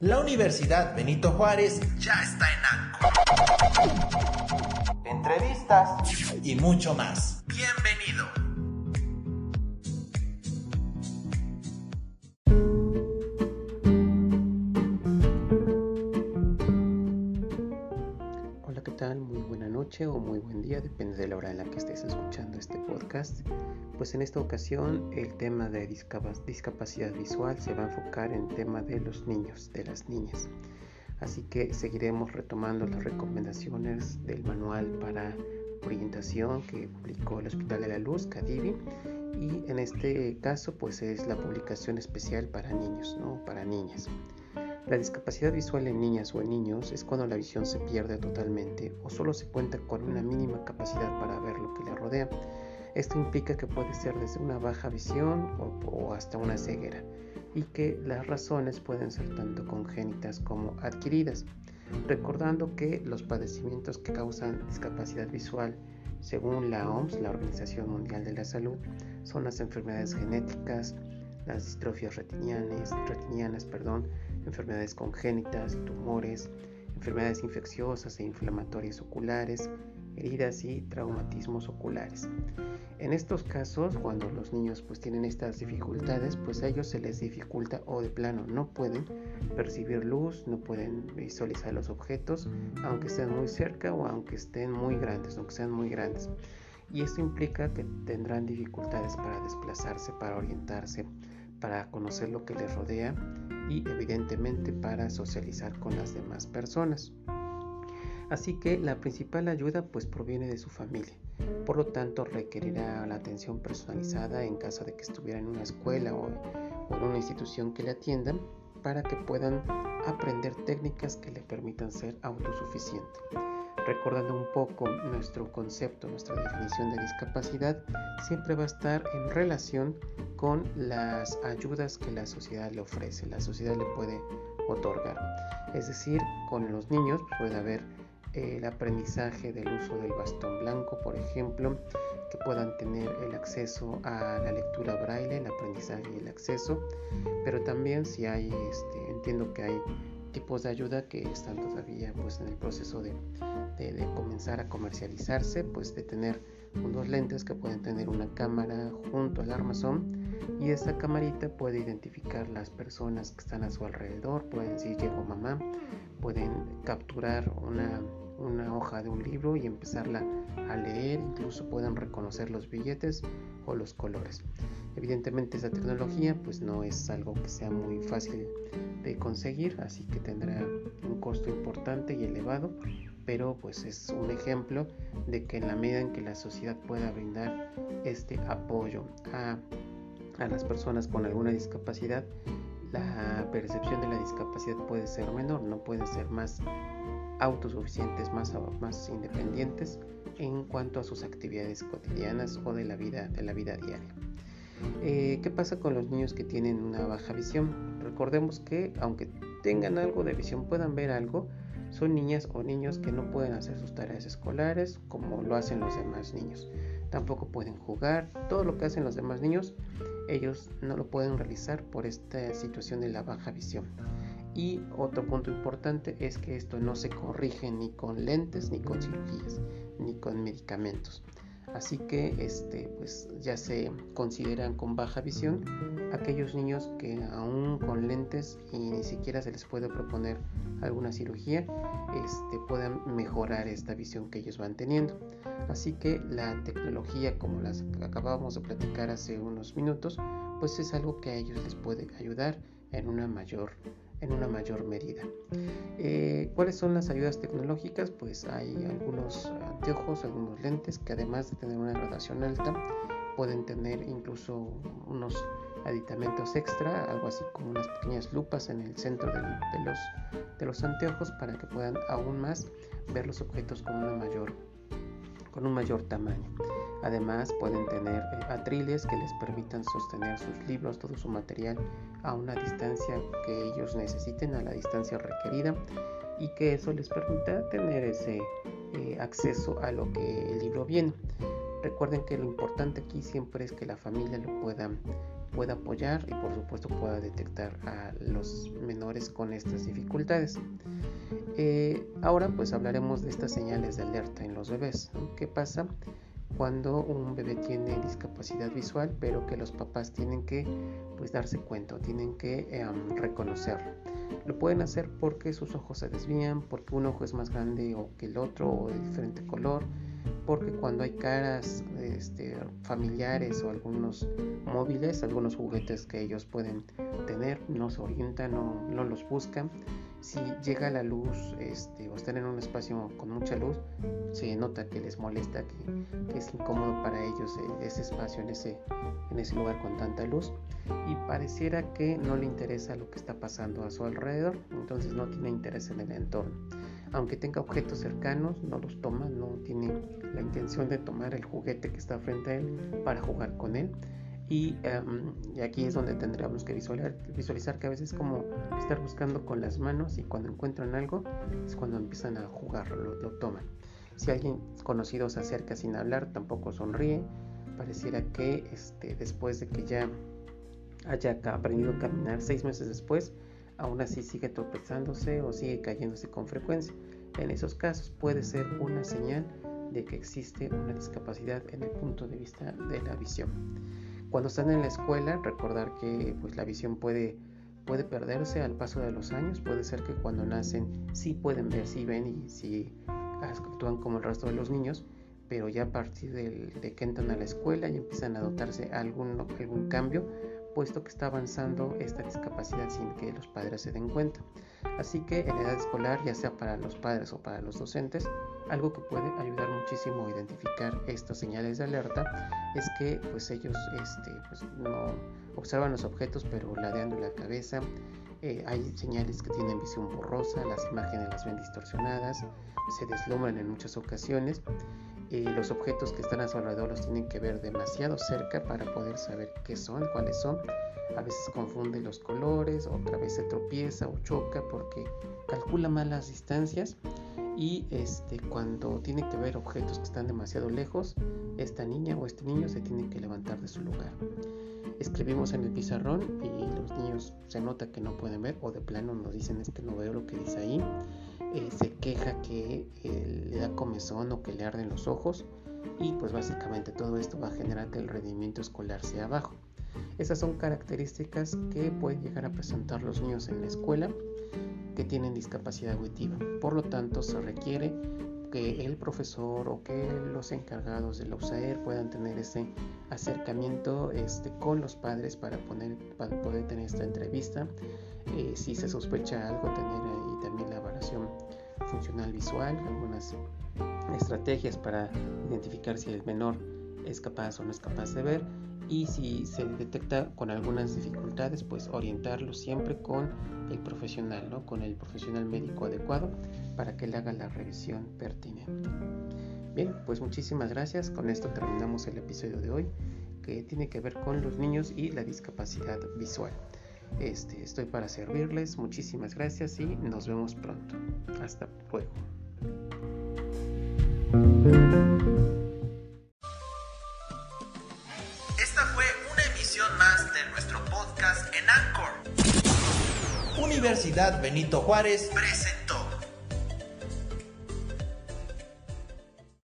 La Universidad Benito Juárez ya está en ANCO. Entrevistas y mucho más. Bienvenido. ¿Qué tal? Muy buena noche o muy buen día, depende de la hora en la que estés escuchando este podcast. Pues en esta ocasión el tema de discapacidad visual se va a enfocar en tema de los niños, de las niñas. Así que seguiremos retomando las recomendaciones del manual para orientación que publicó el Hospital de la Luz, Cadivi, y en este caso pues es la publicación especial para niños, no para niñas. La discapacidad visual en niñas o en niños es cuando la visión se pierde totalmente o solo se cuenta con una mínima capacidad para ver lo que le rodea. Esto implica que puede ser desde una baja visión o, hasta una ceguera y que las razones pueden ser tanto congénitas como adquiridas, recordando que los padecimientos que causan discapacidad visual, según la OMS, la Organización Mundial de la Salud, son las enfermedades genéticas, las distrofias retinianas, retinianas perdón, enfermedades congénitas, tumores, enfermedades infecciosas e inflamatorias oculares, heridas y traumatismos oculares. En estos casos, cuando los niños pues tienen estas dificultades, pues a ellos se les dificulta o de plano no pueden percibir luz, no pueden visualizar los objetos, aunque estén muy cerca o aunque estén muy grandes, aunque sean muy grandes. Y esto implica que tendrán dificultades para desplazarse, para orientarse, para conocer lo que les rodea y evidentemente para socializar con las demás personas. Así que la principal ayuda pues proviene de su familia. Por lo tanto requerirá la atención personalizada en caso de que estuviera en una escuela o, en una institución que le atiendan para que puedan aprender técnicas que le permitan ser autosuficiente. Recordando un poco nuestro concepto, nuestra definición de discapacidad, siempre va a estar en relación con las ayudas que la sociedad le ofrece, la sociedad le puede otorgar. Es decir, con los niños puede haber el aprendizaje del uso del bastón blanco, por ejemplo, que puedan tener el acceso a la lectura braille, el aprendizaje y el acceso, pero también si hay, este, entiendo que hay tipos de ayuda que están todavía pues en el proceso de, de, comenzar a comercializarse, pues de tener unos lentes que pueden tener una cámara junto al armazón y esta camarita puede identificar las personas que están a su alrededor, pueden decir llegó mamá, pueden capturar una una hoja de un libro y empezarla a leer, incluso puedan reconocer los billetes o los colores. Evidentemente esa tecnología pues no es algo que sea muy fácil de conseguir, así que tendrá un costo importante y elevado, pero pues es un ejemplo de que en la medida en que la sociedad pueda brindar este apoyo a, a las personas con alguna discapacidad, la percepción de la discapacidad puede ser menor, no puede ser más autosuficientes, más, más independientes en cuanto a sus actividades cotidianas o de la vida, de la vida diaria. Eh, ¿Qué pasa con los niños que tienen una baja visión? Recordemos que aunque tengan algo de visión, puedan ver algo, son niñas o niños que no pueden hacer sus tareas escolares como lo hacen los demás niños. Tampoco pueden jugar, todo lo que hacen los demás niños, ellos no lo pueden realizar por esta situación de la baja visión. Y otro punto importante es que esto no se corrige ni con lentes, ni con cirugías, ni con medicamentos. Así que este, pues ya se consideran con baja visión aquellos niños que aún con lentes y ni siquiera se les puede proponer alguna cirugía, este, puedan mejorar esta visión que ellos van teniendo. Así que la tecnología, como las acabamos de platicar hace unos minutos, pues es algo que a ellos les puede ayudar en una mayor en una mayor medida. Eh, ¿Cuáles son las ayudas tecnológicas? Pues hay algunos anteojos, algunos lentes que además de tener una gradación alta, pueden tener incluso unos aditamentos extra, algo así como unas pequeñas lupas en el centro de, los, de los anteojos para que puedan aún más ver los objetos con una mayor con un mayor tamaño. Además pueden tener eh, atriles que les permitan sostener sus libros, todo su material a una distancia que ellos necesiten, a la distancia requerida y que eso les permita tener ese eh, acceso a lo que el libro viene. Recuerden que lo importante aquí siempre es que la familia lo pueda pueda apoyar y por supuesto pueda detectar a los menores con estas dificultades. Eh, ahora pues hablaremos de estas señales de alerta en los bebés. ¿Qué pasa cuando un bebé tiene discapacidad visual pero que los papás tienen que pues darse cuenta, tienen que em, reconocerlo? Lo pueden hacer porque sus ojos se desvían, porque un ojo es más grande que el otro o de diferente color, porque cuando hay caras este, familiares o algunos móviles, algunos juguetes que ellos pueden tener, no se orientan, no, no los buscan. Si llega la luz este, o están en un espacio con mucha luz, se nota que les molesta, que, es incómodo para ellos ese espacio en ese, en ese lugar con tanta luz y pareciera que no le interesa lo que está pasando a su alrededor, entonces no tiene interés en el entorno aunque tenga objetos cercanos, no los toma, no tiene la intención de tomar el juguete que está frente a él para jugar con él. Y, em, aquí es donde tendríamos que visualizar, que a veces es como estar buscando con las manos y cuando encuentran algo es cuando empiezan a jugar, lo, lo toman. Si alguien conocido se acerca sin hablar, tampoco sonríe. Pareciera que este, después de que ya haya aprendido a caminar seis meses después, aún así sigue tropezándose o sigue cayéndose con frecuencia. En esos casos puede ser una señal de que existe una discapacidad en el punto de vista de la visión. Cuando están en la escuela, recordar que pues, la visión puede, puede perderse al paso de los años. Puede ser que cuando nacen sí pueden ver, sí ven y sí actúan como el resto de los niños, pero ya a partir de que entran a la escuela y empiezan a adoptarse algún, algún cambio, puesto que está avanzando esta discapacidad sin que los padres se den cuenta. Así que en edad escolar, ya sea para los padres o para los docentes, algo que puede ayudar muchísimo a identificar estas señales de alerta es que pues ellos este, pues, no observan los objetos pero ladeando la cabeza, eh, hay señales que tienen visión borrosa, las imágenes las ven distorsionadas, se deslumbran en muchas ocasiones y los objetos que están a su alrededor los tienen que ver demasiado cerca para poder saber qué son, cuáles son. A veces confunde los colores, otra vez se tropieza o choca porque calcula mal las distancias y este, cuando tiene que ver objetos que están demasiado lejos, esta niña o este niño se tiene que levantar de su lugar. Escribimos en el pizarrón y los niños se nota que no pueden ver o de plano nos dicen es que no veo lo que dice ahí eh, se queja que eh, le da comezón o que le arden los ojos y pues básicamente todo esto va a generar que el rendimiento escolar sea bajo. Esas son características que pueden llegar a presentar los niños en la escuela que tienen discapacidad auditiva. Por lo tanto, se requiere que el profesor o que los encargados de la puedan tener ese acercamiento este, con los padres para, poner, para poder tener esta entrevista. Eh, si se sospecha algo, tener ahí también la evaluación funcional visual, algunas estrategias para identificar si el menor es capaz o no es capaz de ver y si se detecta con algunas dificultades pues orientarlo siempre con el profesional, ¿no? con el profesional médico adecuado para que le haga la revisión pertinente. Bien, pues muchísimas gracias, con esto terminamos el episodio de hoy que tiene que ver con los niños y la discapacidad visual. Este, estoy para servirles. Muchísimas gracias y nos vemos pronto. Hasta luego. Benito Juárez.